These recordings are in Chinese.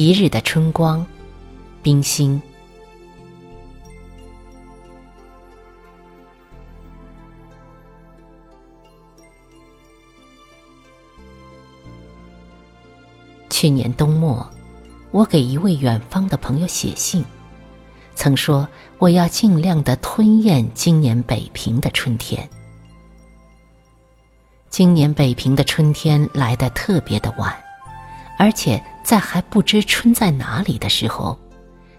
一日的春光，冰心。去年冬末，我给一位远方的朋友写信，曾说我要尽量的吞咽今年北平的春天。今年北平的春天来得特别的晚，而且在还不知春在哪里的时候，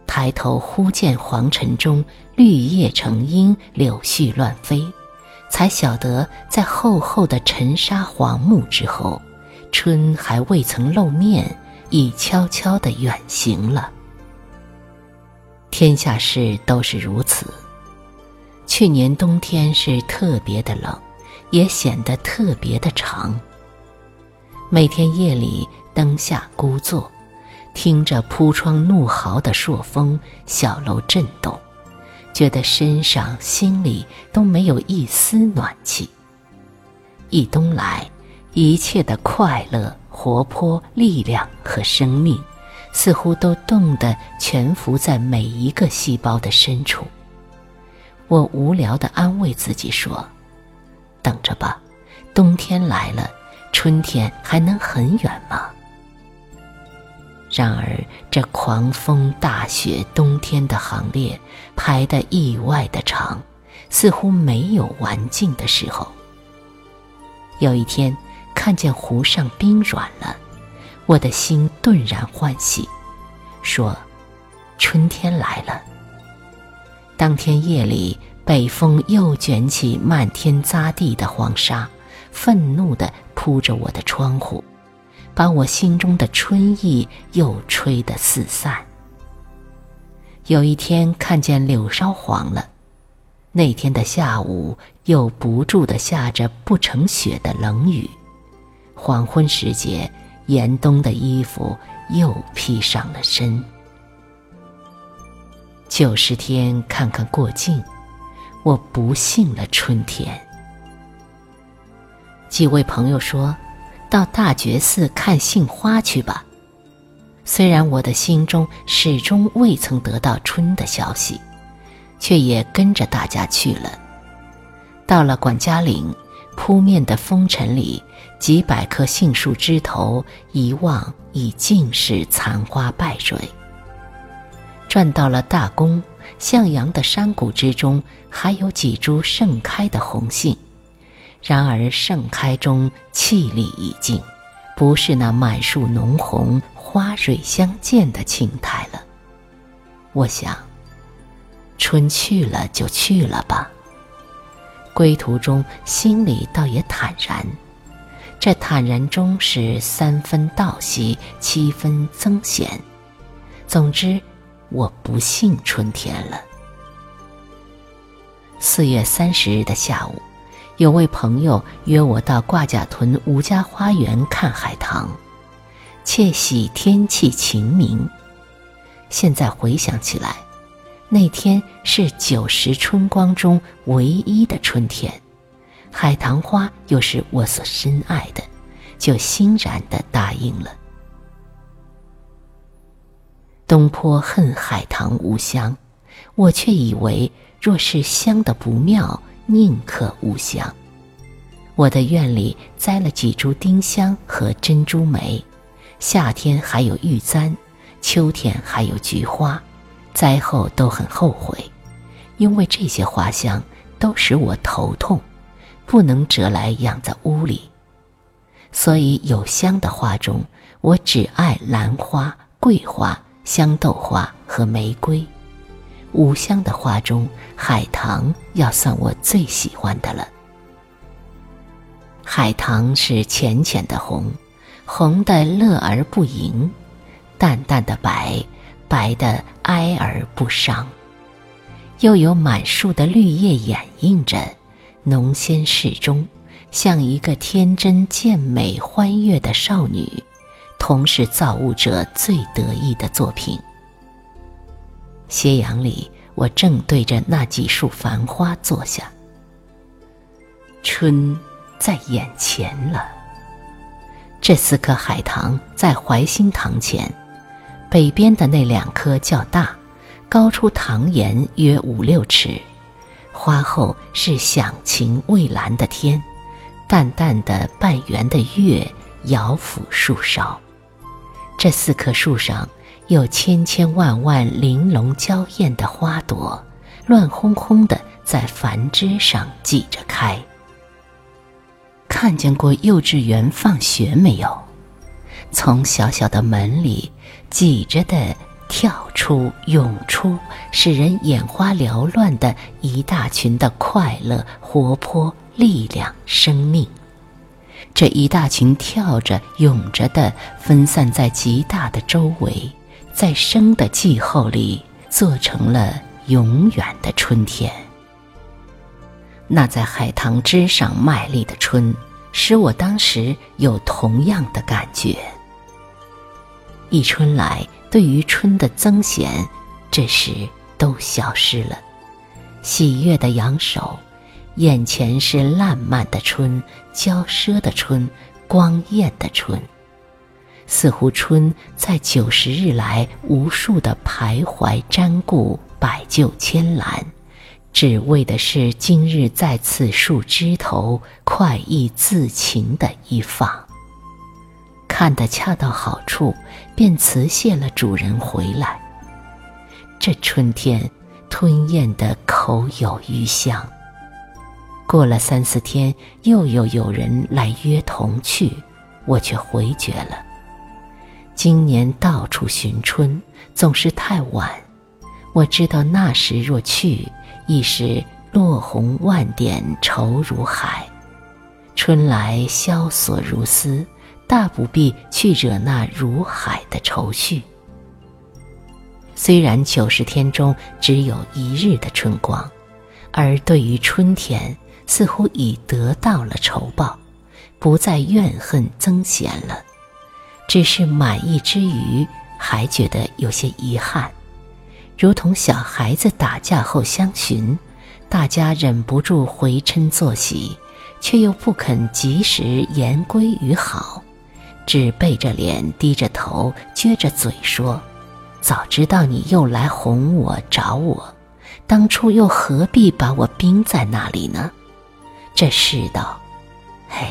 抬头忽见黄尘中绿叶成荫，柳絮乱飞，才晓得在厚厚的尘沙黄木之后。春还未曾露面，已悄悄地远行了。天下事都是如此。去年冬天是特别的冷，也显得特别的长。每天夜里灯下孤坐，听着铺窗怒嚎的朔风，小楼震动，觉得身上心里都没有一丝暖气。一冬来。一切的快乐、活泼、力量和生命，似乎都冻得蜷伏在每一个细胞的深处。我无聊地安慰自己说：“等着吧，冬天来了，春天还能很远吗？”然而，这狂风、大雪、冬天的行列排得意外的长，似乎没有完尽的时候。有一天。看见湖上冰软了，我的心顿然欢喜，说：“春天来了。”当天夜里，北风又卷起漫天匝地的黄沙，愤怒地扑着我的窗户，把我心中的春意又吹得四散。有一天看见柳梢黄了，那天的下午又不住地下着不成雪的冷雨。黄昏时节，严冬的衣服又披上了身。九十天看看过境，我不信了春天。几位朋友说：“到大觉寺看杏花去吧。”虽然我的心中始终未曾得到春的消息，却也跟着大家去了。到了管家岭。扑面的风尘里，几百棵杏树枝头一望已尽是残花败蕊。转到了大宫，向阳的山谷之中，还有几株盛开的红杏，然而盛开中气力已尽，不是那满树浓红、花蕊相间的青苔了。我想，春去了就去了吧。归途中，心里倒也坦然。这坦然中是三分道喜，七分增闲。总之，我不信春天了。四月三十日的下午，有位朋友约我到挂甲屯吴家花园看海棠，窃喜天气晴明。现在回想起来。那天是九十春光中唯一的春天，海棠花又是我所深爱的，就欣然的答应了。东坡恨海棠无香，我却以为若是香的不妙，宁可无香。我的院里栽了几株丁香和珍珠梅，夏天还有玉簪，秋天还有菊花。灾后都很后悔，因为这些花香都使我头痛，不能折来养在屋里。所以有香的花中，我只爱兰花、桂花、香豆花和玫瑰；无香的花中，海棠要算我最喜欢的了。海棠是浅浅的红，红的乐而不盈，淡淡的白。白的哀而不伤，又有满树的绿叶掩映着，浓鲜适中，像一个天真健美、欢悦的少女，同是造物者最得意的作品。斜阳里，我正对着那几束繁花坐下，春在眼前了。这四棵海棠在怀心堂前。北边的那两棵较大，高出堂檐约五六尺，花后是响晴蔚蓝的天，淡淡的半圆的月摇抚树梢。这四棵树上有千千万万玲珑娇艳的花朵，乱哄哄的在繁枝上挤着开。看见过幼稚园放学没有？从小小的门里挤着的跳出涌出，使人眼花缭乱的一大群的快乐、活泼、力量、生命。这一大群跳着涌着的，分散在极大的周围，在生的季候里，做成了永远的春天。那在海棠枝上卖力的春，使我当时有同样的感觉。一春来，对于春的增闲，这时都消失了。喜悦的扬手，眼前是烂漫的春、娇奢的春、光艳的春，似乎春在九十日来无数的徘徊瞻顾、百就千澜，只为的是今日在此树枝头快意自情的一放。看得恰到好处，便辞谢了主人回来。这春天吞咽的口有余香。过了三四天，又有有人来约同去，我却回绝了。今年到处寻春，总是太晚。我知道那时若去，已是落红万点愁如海。春来萧索如丝。大不必去惹那如海的愁绪。虽然九十天中只有一日的春光，而对于春天，似乎已得到了酬报，不再怨恨增闲了。只是满意之余，还觉得有些遗憾，如同小孩子打架后相寻，大家忍不住回嗔作喜，却又不肯及时言归于好。只背着脸，低着头，撅着嘴说：“早知道你又来哄我找我，当初又何必把我冰在那里呢？”这世道，嘿。